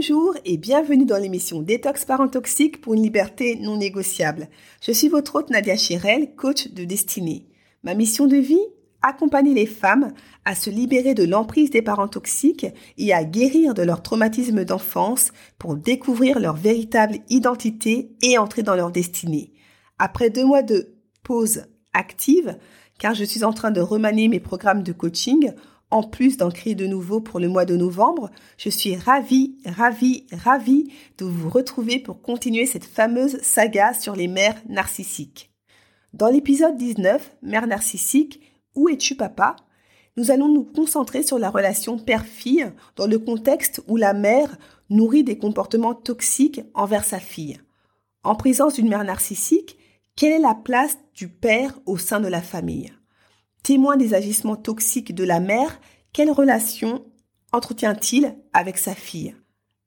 Bonjour et bienvenue dans l'émission Détox Parents Toxiques pour une liberté non négociable. Je suis votre hôte Nadia Chirel, coach de destinée. Ma mission de vie Accompagner les femmes à se libérer de l'emprise des parents toxiques et à guérir de leur traumatisme d'enfance pour découvrir leur véritable identité et entrer dans leur destinée. Après deux mois de pause active, car je suis en train de remanier mes programmes de coaching, en plus d'en créer de nouveau pour le mois de novembre, je suis ravie, ravie, ravie de vous retrouver pour continuer cette fameuse saga sur les mères narcissiques. Dans l'épisode 19, Mère narcissique, où es-tu papa? Nous allons nous concentrer sur la relation père-fille dans le contexte où la mère nourrit des comportements toxiques envers sa fille. En présence d'une mère narcissique, quelle est la place du père au sein de la famille? Témoin des agissements toxiques de la mère, quelle relation entretient-il avec sa fille?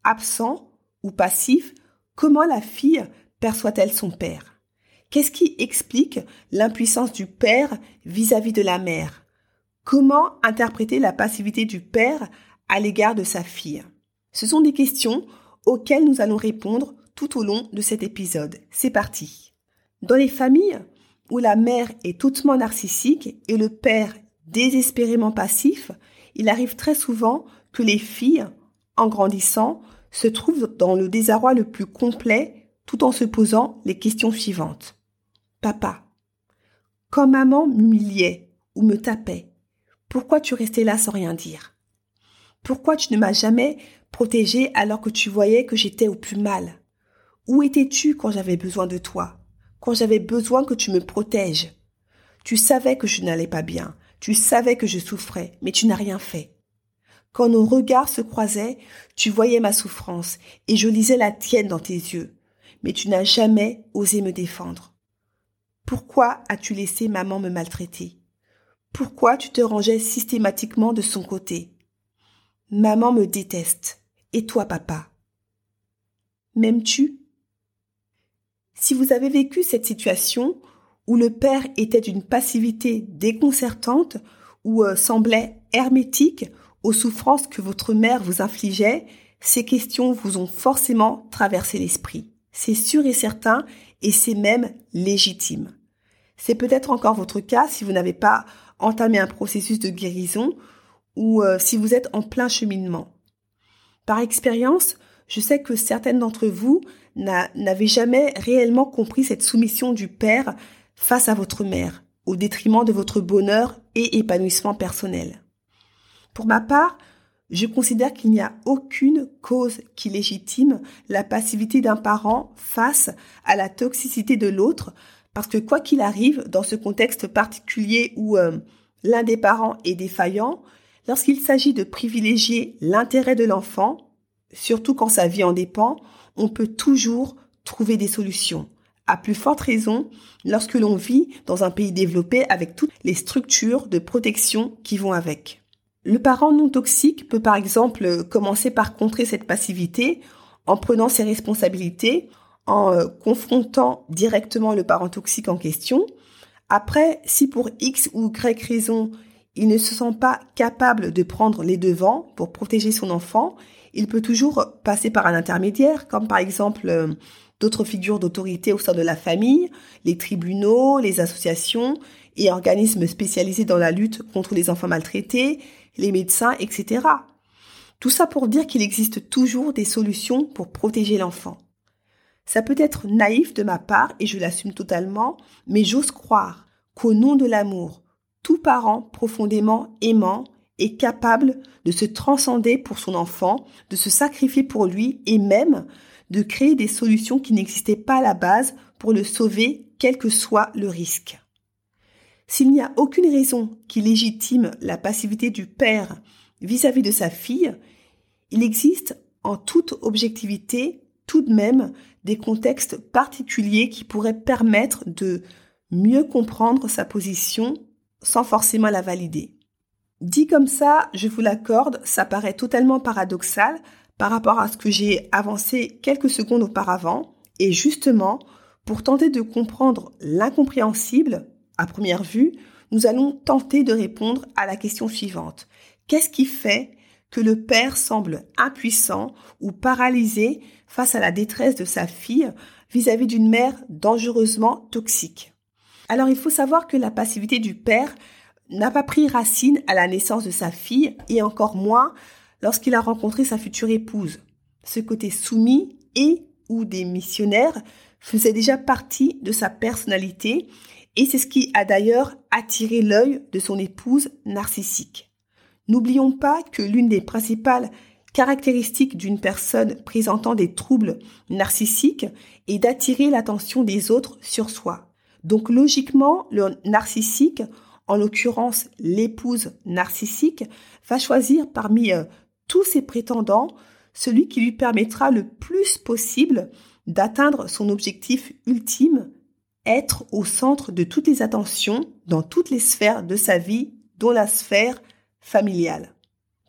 Absent ou passif, comment la fille perçoit-elle son père? Qu'est-ce qui explique l'impuissance du père vis-à-vis de la mère? Comment interpréter la passivité du père à l'égard de sa fille? Ce sont des questions auxquelles nous allons répondre tout au long de cet épisode. C'est parti. Dans les familles où la mère est hautement narcissique et le père désespérément passif, il arrive très souvent que les filles, en grandissant, se trouvent dans le désarroi le plus complet tout en se posant les questions suivantes. Papa, quand maman m'humiliait ou me tapait, pourquoi tu restais là sans rien dire? Pourquoi tu ne m'as jamais protégée alors que tu voyais que j'étais au plus mal? Où étais-tu quand j'avais besoin de toi? Quand j'avais besoin que tu me protèges. Tu savais que je n'allais pas bien, tu savais que je souffrais, mais tu n'as rien fait. Quand nos regards se croisaient, tu voyais ma souffrance, et je lisais la tienne dans tes yeux, mais tu n'as jamais osé me défendre. Pourquoi as-tu laissé maman me maltraiter? Pourquoi tu te rangeais systématiquement de son côté? Maman me déteste. Et toi, papa? M'aimes-tu? Si vous avez vécu cette situation où le père était d'une passivité déconcertante ou euh, semblait hermétique aux souffrances que votre mère vous infligeait, ces questions vous ont forcément traversé l'esprit. C'est sûr et certain et c'est même légitime. C'est peut-être encore votre cas si vous n'avez pas entamé un processus de guérison ou euh, si vous êtes en plein cheminement. Par expérience, je sais que certaines d'entre vous n'avez jamais réellement compris cette soumission du père face à votre mère, au détriment de votre bonheur et épanouissement personnel. Pour ma part, je considère qu'il n'y a aucune cause qui légitime la passivité d'un parent face à la toxicité de l'autre, parce que quoi qu'il arrive, dans ce contexte particulier où euh, l'un des parents est défaillant, lorsqu'il s'agit de privilégier l'intérêt de l'enfant, surtout quand sa vie en dépend, on peut toujours trouver des solutions. À plus forte raison lorsque l'on vit dans un pays développé avec toutes les structures de protection qui vont avec. Le parent non toxique peut par exemple commencer par contrer cette passivité en prenant ses responsabilités, en euh, confrontant directement le parent toxique en question. Après, si pour X ou Y raison, il ne se sent pas capable de prendre les devants pour protéger son enfant, il peut toujours passer par un intermédiaire, comme par exemple euh, d'autres figures d'autorité au sein de la famille, les tribunaux, les associations et organismes spécialisés dans la lutte contre les enfants maltraités, les médecins, etc. Tout ça pour dire qu'il existe toujours des solutions pour protéger l'enfant. Ça peut être naïf de ma part, et je l'assume totalement, mais j'ose croire qu'au nom de l'amour, tout parent profondément aimant est capable de se transcender pour son enfant, de se sacrifier pour lui et même de créer des solutions qui n'existaient pas à la base pour le sauver, quel que soit le risque. S'il n'y a aucune raison qui légitime la passivité du père vis-à-vis de sa fille, il existe en toute objectivité tout de même des contextes particuliers qui pourraient permettre de mieux comprendre sa position sans forcément la valider. Dit comme ça, je vous l'accorde, ça paraît totalement paradoxal par rapport à ce que j'ai avancé quelques secondes auparavant, et justement, pour tenter de comprendre l'incompréhensible, à première vue, nous allons tenter de répondre à la question suivante. Qu'est-ce qui fait que le père semble impuissant ou paralysé face à la détresse de sa fille vis-à-vis d'une mère dangereusement toxique? Alors il faut savoir que la passivité du père n'a pas pris racine à la naissance de sa fille et encore moins lorsqu'il a rencontré sa future épouse. Ce côté soumis et ou des missionnaires faisait déjà partie de sa personnalité et c'est ce qui a d'ailleurs attiré l'œil de son épouse narcissique. N'oublions pas que l'une des principales caractéristiques d'une personne présentant des troubles narcissiques est d'attirer l'attention des autres sur soi. Donc logiquement, le narcissique, en l'occurrence l'épouse narcissique, va choisir parmi euh, tous ses prétendants celui qui lui permettra le plus possible d'atteindre son objectif ultime être au centre de toutes les attentions dans toutes les sphères de sa vie, dont la sphère familiale.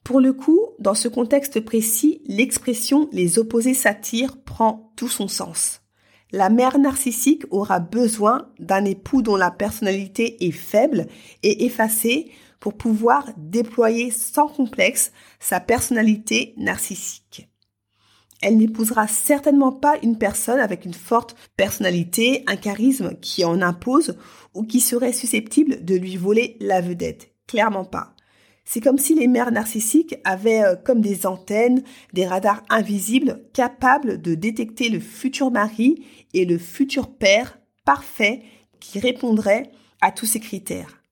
Pour le coup, dans ce contexte précis, l'expression les opposés s'attirent prend tout son sens. La mère narcissique aura besoin d'un époux dont la personnalité est faible et effacée pour pouvoir déployer sans complexe sa personnalité narcissique elle n'épousera certainement pas une personne avec une forte personnalité, un charisme qui en impose ou qui serait susceptible de lui voler la vedette. Clairement pas. C'est comme si les mères narcissiques avaient euh, comme des antennes, des radars invisibles capables de détecter le futur mari et le futur père parfait qui répondrait à tous ces critères.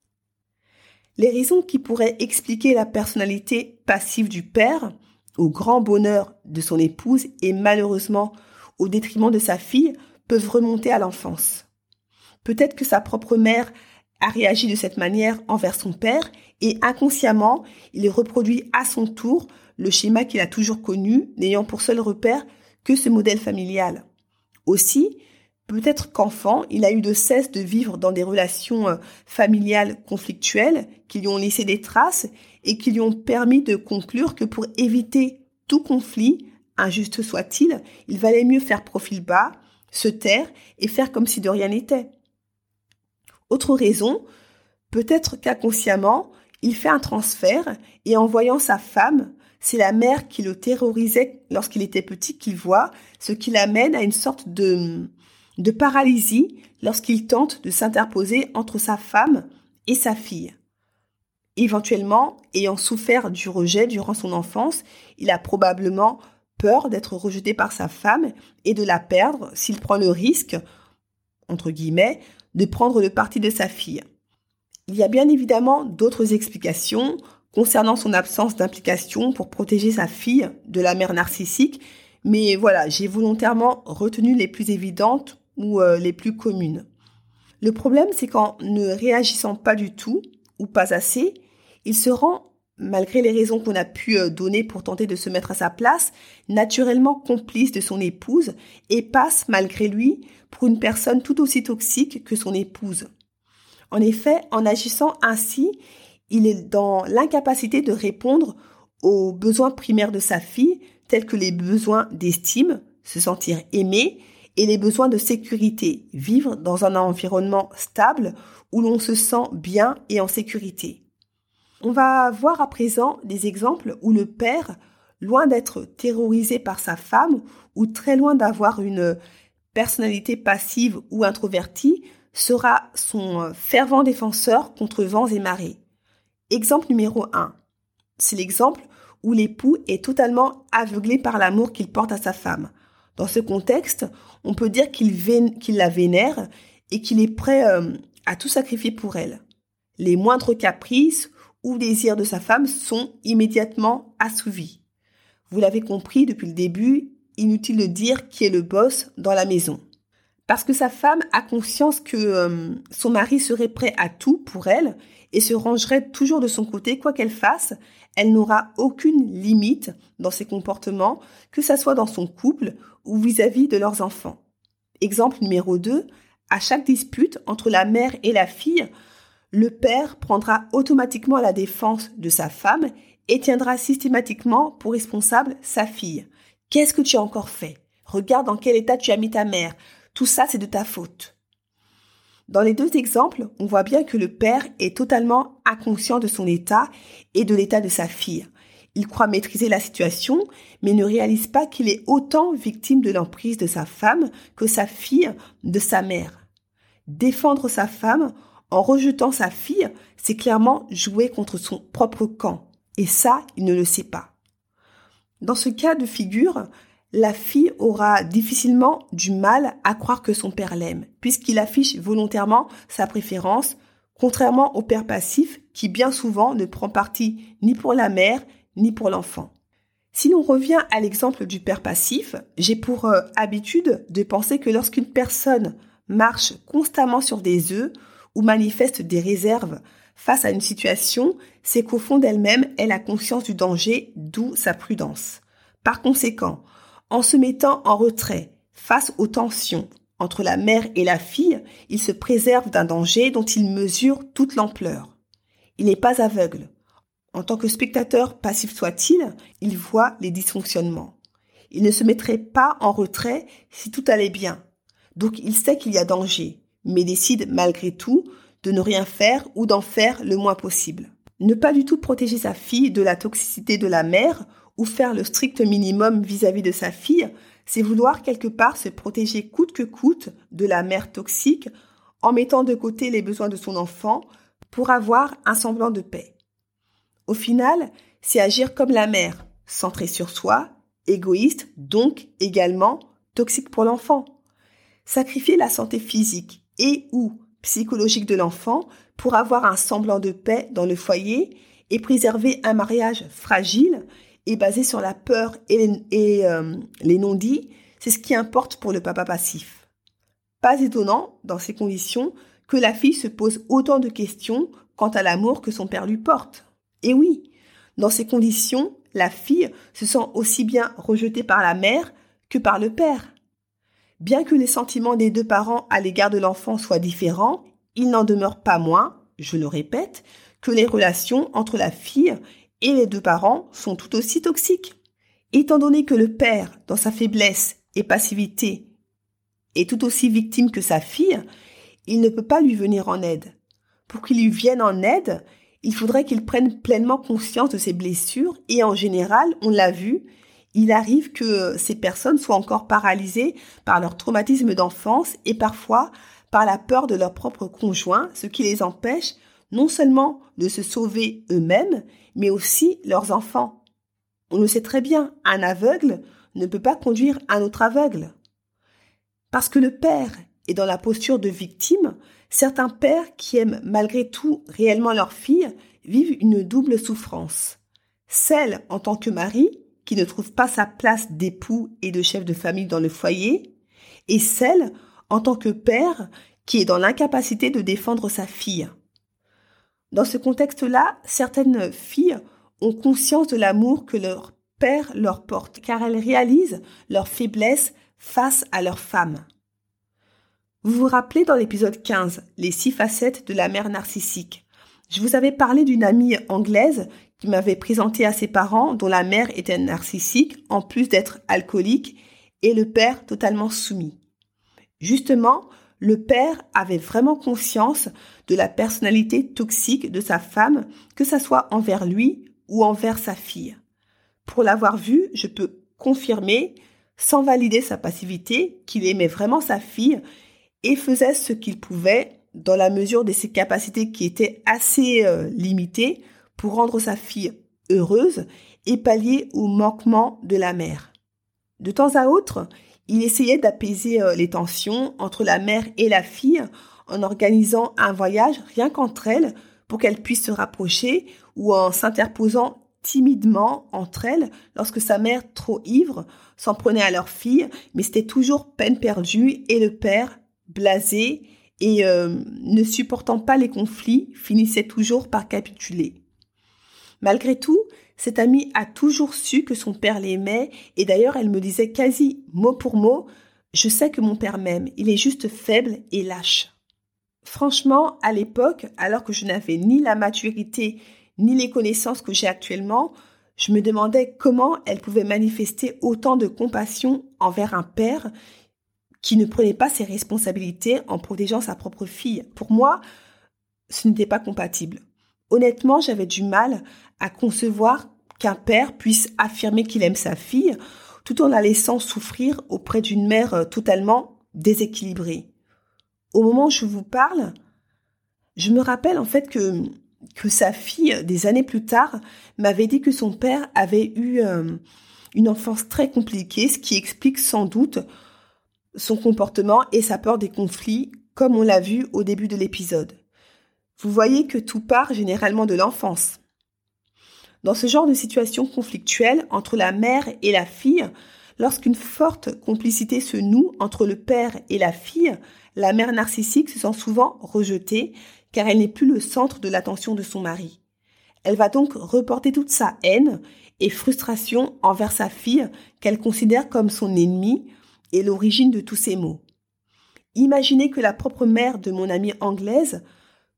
Les raisons qui pourraient expliquer la personnalité passive du père au grand bonheur de son épouse et malheureusement au détriment de sa fille peuvent remonter à l'enfance. Peut-être que sa propre mère a réagi de cette manière envers son père et inconsciemment, il reproduit à son tour le schéma qu'il a toujours connu, n'ayant pour seul repère que ce modèle familial. Aussi, peut-être qu'enfant, il a eu de cesse de vivre dans des relations euh, familiales conflictuelles qui lui ont laissé des traces et qui lui ont permis de conclure que pour éviter tout conflit, injuste soit-il, il valait mieux faire profil bas, se taire et faire comme si de rien n'était. Autre raison, peut-être qu'inconsciemment, il fait un transfert et en voyant sa femme, c'est la mère qui le terrorisait lorsqu'il était petit qu'il voit, ce qui l'amène à une sorte de, paralysie lorsqu'il tente de s'interposer entre sa femme et sa fille. Éventuellement, ayant souffert du rejet durant son enfance, il a probablement peur d'être rejeté par sa femme et de la perdre s'il prend le risque, entre guillemets, de prendre le parti de sa fille. Il y a bien évidemment d'autres explications concernant son absence d'implication pour protéger sa fille de la mère narcissique, mais voilà, j'ai volontairement retenu les plus évidentes ou euh, les plus communes. Le problème, c'est qu'en ne réagissant pas du tout, ou pas assez, il se rend, malgré les raisons qu'on a pu euh, donner pour tenter de se mettre à sa place, naturellement complice de son épouse et passe, malgré lui, pour une personne tout aussi toxique que son épouse. En effet, en agissant ainsi, il est dans l'incapacité de répondre aux besoins primaires de sa fille, tels que les besoins d'estime, se sentir aimé, et les besoins de sécurité, vivre dans un environnement stable où l'on se sent bien et en sécurité. On va voir à présent des exemples où le père, loin d'être terrorisé par sa femme ou très loin d'avoir une personnalité passive ou introvertie, sera son fervent défenseur contre vents et marées. Exemple numéro 1. C'est l'exemple où l'époux est totalement aveuglé par l'amour qu'il porte à sa femme. Dans ce contexte, on peut dire qu'il la vénère et qu'il est prêt euh, à tout sacrifier pour elle. Les moindres caprices ou désirs de sa femme sont immédiatement assouvis. Vous l'avez compris depuis le début, inutile de dire qui est le boss dans la maison. Parce que sa femme a conscience que euh, son mari serait prêt à tout pour elle et se rangerait toujours de son côté, quoi qu'elle fasse, elle n'aura aucune limite dans ses comportements, que ce soit dans son couple ou vis-à-vis -vis de leurs enfants. Exemple numéro 2, à chaque dispute entre la mère et la fille, le père prendra automatiquement la défense de sa femme et tiendra systématiquement pour responsable sa fille. Qu'est-ce que tu as encore fait? Regarde dans quel état tu as mis ta mère. Tout ça, c'est de ta faute. Dans les deux exemples, on voit bien que le père est totalement inconscient de son état et de l'état de sa fille. Il croit maîtriser la situation, mais ne réalise pas qu'il est autant victime de l'emprise de sa femme que sa fille de sa mère. Défendre sa femme en rejetant sa fille, c'est clairement jouer contre son propre camp. Et ça, il ne le sait pas. Dans ce cas de figure, la fille aura difficilement du mal à croire que son père l'aime, puisqu'il affiche volontairement sa préférence, contrairement au père passif qui bien souvent ne prend parti ni pour la mère ni pour l'enfant. Si l'on revient à l'exemple du père passif, j'ai pour euh, habitude de penser que lorsqu'une personne marche constamment sur des œufs ou manifeste des réserves face à une situation, c'est qu'au fond d'elle-même, elle a conscience du danger, d'où sa prudence. Par conséquent, en se mettant en retrait face aux tensions entre la mère et la fille, il se préserve d'un danger dont il mesure toute l'ampleur. Il n'est pas aveugle. En tant que spectateur passif soit-il, il voit les dysfonctionnements. Il ne se mettrait pas en retrait si tout allait bien, donc il sait qu'il y a danger, mais décide malgré tout de ne rien faire ou d'en faire le moins possible. Ne pas du tout protéger sa fille de la toxicité de la mère ou faire le strict minimum vis-à-vis de sa fille, c'est vouloir quelque part se protéger coûte que coûte de la mère toxique en mettant de côté les besoins de son enfant pour avoir un semblant de paix. Au final, c'est agir comme la mère, centré sur soi, égoïste, donc également toxique pour l'enfant sacrifier la santé physique et ou psychologique de l'enfant pour avoir un semblant de paix dans le foyer et préserver un mariage fragile et basé sur la peur et les, euh, les non-dits, c'est ce qui importe pour le papa passif. Pas étonnant, dans ces conditions, que la fille se pose autant de questions quant à l'amour que son père lui porte. Et oui, dans ces conditions, la fille se sent aussi bien rejetée par la mère que par le père. Bien que les sentiments des deux parents à l'égard de l'enfant soient différents, il n'en demeure pas moins, je le répète, que les relations entre la fille et les deux parents sont tout aussi toxiques. Étant donné que le père, dans sa faiblesse et passivité, est tout aussi victime que sa fille, il ne peut pas lui venir en aide. Pour qu'il lui vienne en aide, il faudrait qu'il prenne pleinement conscience de ses blessures et en général, on l'a vu, il arrive que ces personnes soient encore paralysées par leur traumatisme d'enfance et parfois par la peur de leur propre conjoint, ce qui les empêche non seulement de se sauver eux-mêmes, mais aussi leurs enfants. On le sait très bien, un aveugle ne peut pas conduire un autre aveugle. Parce que le père est dans la posture de victime, certains pères qui aiment malgré tout réellement leur fille vivent une double souffrance. Celle en tant que mari, qui ne trouve pas sa place d'époux et de chef de famille dans le foyer, et celle, en tant que père, qui est dans l'incapacité de défendre sa fille. Dans ce contexte-là, certaines filles ont conscience de l'amour que leur père leur porte, car elles réalisent leur faiblesse face à leur femme. Vous vous rappelez dans l'épisode 15, les six facettes de la mère narcissique. Je vous avais parlé d'une amie anglaise qui m'avait présenté à ses parents dont la mère était narcissique en plus d'être alcoolique et le père totalement soumis. Justement, le père avait vraiment conscience de la personnalité toxique de sa femme, que ce soit envers lui ou envers sa fille. Pour l'avoir vu, je peux confirmer, sans valider sa passivité, qu'il aimait vraiment sa fille et faisait ce qu'il pouvait dans la mesure de ses capacités qui étaient assez euh, limitées pour rendre sa fille heureuse et pallier au manquement de la mère. De temps à autre, Il essayait d'apaiser euh, les tensions entre la mère et la fille en organisant un voyage rien qu'entre elles pour qu'elles puissent se rapprocher ou en s'interposant timidement entre elles lorsque sa mère, trop ivre, s'en prenait à leur fille, mais c'était toujours peine perdue et le père, blasé et euh, ne supportant pas les conflits, finissait toujours par capituler. Malgré tout, cette amie a toujours su que son père l'aimait et d'ailleurs elle me disait quasi mot pour mot Je sais que mon père m'aime, il est juste faible et lâche. Franchement, à l'époque, alors que je n'avais ni la maturité ni les connaissances que j'ai actuellement, je me demandais comment elle pouvait manifester autant de compassion envers un père qui ne prenait pas ses responsabilités en protégeant sa propre fille. Pour moi, ce n'était pas compatible. Honnêtement, j'avais du mal à concevoir qu'un père puisse affirmer qu'il aime sa fille tout en la laissant souffrir auprès d'une mère euh, totalement déséquilibrée. Au moment où je vous parle, je me rappelle en fait que que sa fille, des années plus tard, m'avait dit que son père avait eu euh, une enfance très compliquée, ce qui explique sans doute son comportement et sa peur des conflits, comme on l'a vu au début de l'épisode. Vous voyez que tout part généralement de l'enfance. Dans ce genre de situation conflictuelle entre la mère et la fille, lorsqu'une forte complicité se noue entre le père et la fille, la mère narcissique se sent souvent rejetée car elle n'est plus le centre de l'attention de son mari. Elle va donc reporter toute sa haine et frustration envers sa fille qu'elle considère comme son ennemie et l'origine de tous ses maux. Imaginez que la propre mère de mon amie anglaise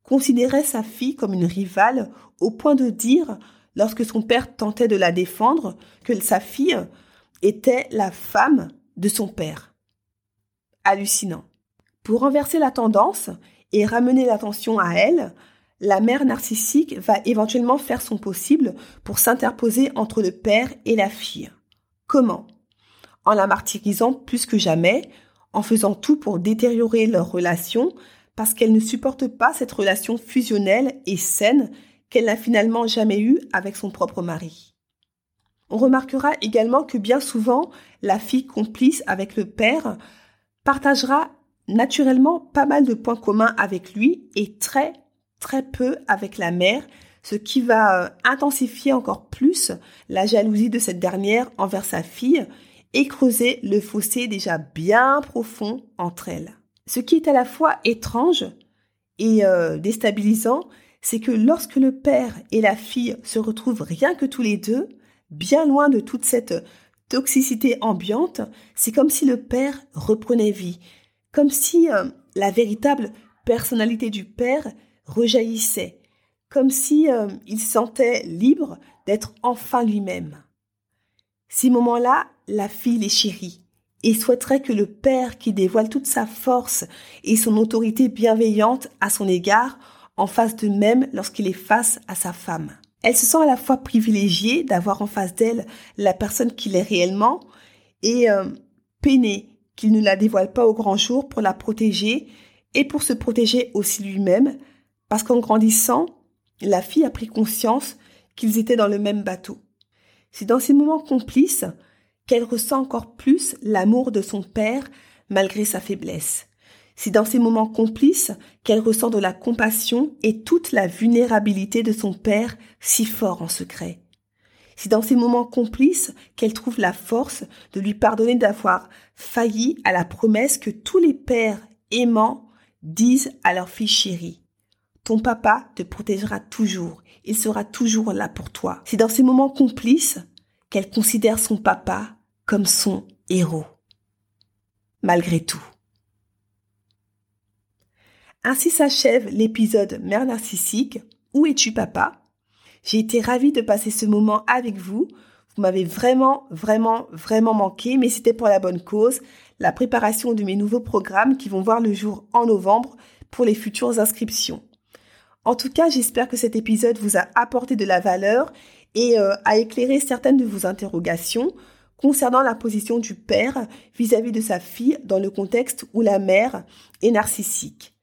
considérait sa fille comme une rivale au point de dire, lorsque son père tentait de la défendre, que sa fille était la femme de son père. Hallucinant. Pour renverser la tendance, et ramener l'attention à elle, la mère narcissique va éventuellement faire son possible pour s'interposer entre le père et la fille. Comment? En la martyrisant plus que jamais, en faisant tout pour détériorer leur relation, parce qu'elle ne supporte pas cette relation fusionnelle et saine qu'elle n'a finalement jamais eue avec son propre mari. On remarquera également que bien souvent, la fille complice avec le père partagera naturellement pas mal de points communs avec lui et très très peu avec la mère, ce qui va euh, intensifier encore plus la jalousie de cette dernière envers sa fille et creuser le fossé déjà bien profond entre elles. Ce qui est à la fois étrange et euh, déstabilisant, c'est que lorsque le père et la fille se retrouvent rien que tous les deux, bien loin de toute cette toxicité ambiante, c'est comme si le père reprenait vie, comme si euh, la véritable personnalité du père rejaillissait, comme si euh, il sentait libre d'être enfin lui-même. Ces moments-là, la fille les chérit et souhaiterait que le père qui dévoile toute sa force et son autorité bienveillante à son égard en fasse de même lorsqu'il est face à sa femme. Elle se sent à la fois privilégiée d'avoir en face d'elle la personne qu'il est réellement et euh, peinée qu'il ne la dévoile pas au grand jour pour la protéger et pour se protéger aussi lui-même, parce qu'en grandissant, la fille a pris conscience qu'ils étaient dans le même bateau. C'est dans ces moments complices qu'elle ressent encore plus l'amour de son père malgré sa faiblesse. C'est dans ces moments complices qu'elle ressent de la compassion et toute la vulnérabilité de son père si fort en secret. C'est dans ces moments complices qu'elle trouve la force de lui pardonner d'avoir failli à la promesse que tous les pères aimants disent à leur fille chérie. Ton papa te protégera toujours, il sera toujours là pour toi. C'est dans ces moments complices qu'elle considère son papa comme son héros. Malgré tout. Ainsi s'achève l'épisode Mère narcissique. Où es-tu papa? J'ai été ravie de passer ce moment avec vous. Vous m'avez vraiment, vraiment, vraiment manqué, mais c'était pour la bonne cause, la préparation de mes nouveaux programmes qui vont voir le jour en novembre pour les futures inscriptions. En tout cas, j'espère que cet épisode vous a apporté de la valeur et euh, a éclairé certaines de vos interrogations concernant la position du père vis-à-vis -vis de sa fille dans le contexte où la mère est narcissique.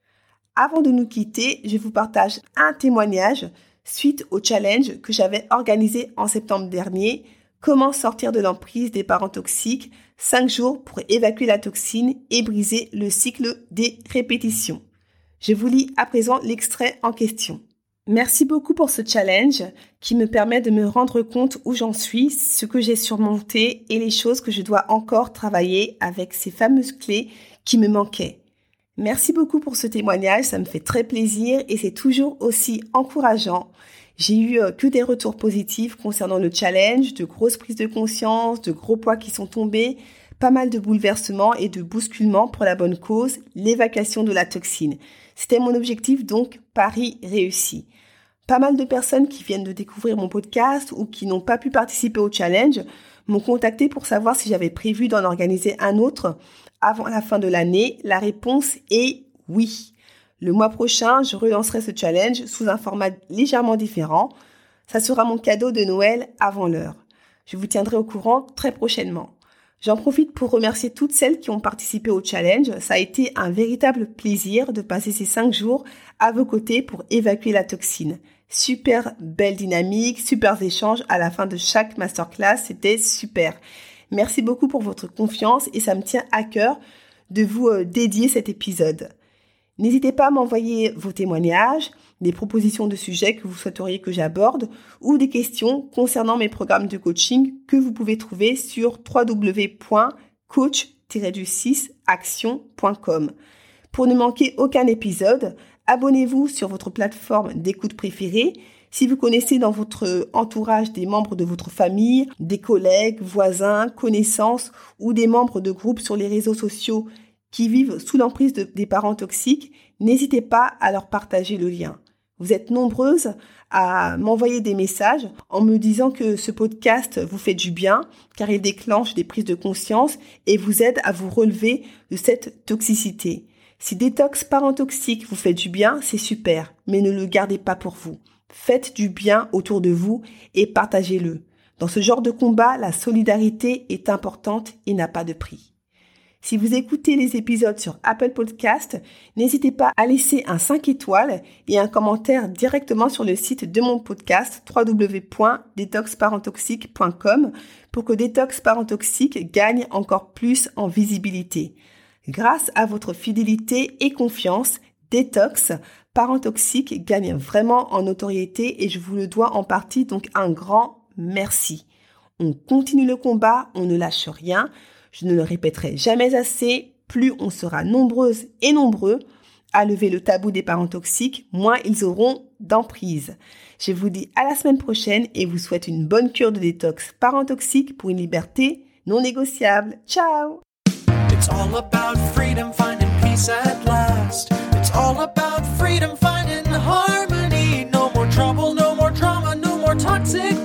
Avant de nous quitter, je vous partage un témoignage suite au challenge que j'avais organisé en septembre dernier, Comment sortir de l'emprise des parents toxiques 5 jours pour évacuer la toxine et briser le cycle des répétitions. Je vous lis à présent l'extrait en question. Merci beaucoup pour ce challenge qui me permet de me rendre compte où j'en suis, ce que j'ai surmonté et les choses que je dois encore travailler avec ces fameuses clés qui me manquaient. Merci beaucoup pour ce témoignage, ça me fait très plaisir et c'est toujours aussi encourageant j'ai eu euh, que des retours positifs concernant le challenge, de grosses prises de conscience, de gros poids qui sont tombés, pas mal de bouleversements et de bousculements pour la bonne cause, l'évacuation de la toxine. C'était mon objectif, donc Paris réussi. Pas mal de personnes qui viennent de découvrir mon podcast ou qui n'ont pas pu participer au challenge m'ont contacté pour savoir si j'avais prévu d'en organiser un autre avant la fin de l'année. La réponse est oui. Le mois prochain, je relancerai ce challenge sous un format légèrement différent. Ça sera mon cadeau de Noël avant l'heure. Je vous tiendrai au courant très prochainement. J'en profite pour remercier toutes celles qui ont participé au challenge. Ça a été un véritable plaisir de passer ces cinq jours à vos côtés pour évacuer la toxine. Super belle dynamique, super échanges à la fin de chaque masterclass. C'était super. Merci beaucoup pour votre confiance et ça me tient à cœur de vous euh, dédier cet épisode. N'hésitez pas à m'envoyer vos témoignages, des propositions de sujets que vous souhaiteriez que j'aborde ou des questions concernant mes programmes de coaching que vous pouvez trouver sur www.coach-6action.com. Pour ne manquer aucun épisode, abonnez-vous sur votre plateforme d'écoute préférée. Si vous connaissez dans votre entourage des membres de votre famille, des collègues, voisins, connaissances ou des membres de groupes sur les réseaux sociaux qui vivent sous l'emprise des parents toxiques, n'hésitez pas à leur partager le lien. Vous êtes nombreuses à m'envoyer des messages en me disant que ce podcast vous fait du bien car il déclenche des prises de conscience et vous aide à vous relever de cette toxicité. Si détox parents toxiques vous fait du bien, c'est super, mais ne le gardez pas pour vous. Faites du bien autour de vous et partagez-le. Dans ce genre de combat, la solidarité est importante et n'a pas de prix. Si vous écoutez les épisodes sur Apple Podcast, n'hésitez pas à laisser un 5 étoiles et un commentaire directement sur le site de mon podcast www.detoxparentoxique.com pour que Détox Parent Toxique gagne encore plus en visibilité. Grâce à votre fidélité et confiance, Détox Parent Toxique gagne vraiment en notoriété et je vous le dois en partie, donc un grand merci. On continue le combat, on ne lâche rien. Je ne le répéterai jamais assez, plus on sera nombreuses et nombreux à lever le tabou des parents toxiques, moins ils auront d'emprise. Je vous dis à la semaine prochaine et vous souhaite une bonne cure de détox parents toxiques pour une liberté non négociable. Ciao It's all about freedom, finding peace at last. It's all about freedom, finding harmony. No more trouble, no more drama, no more toxic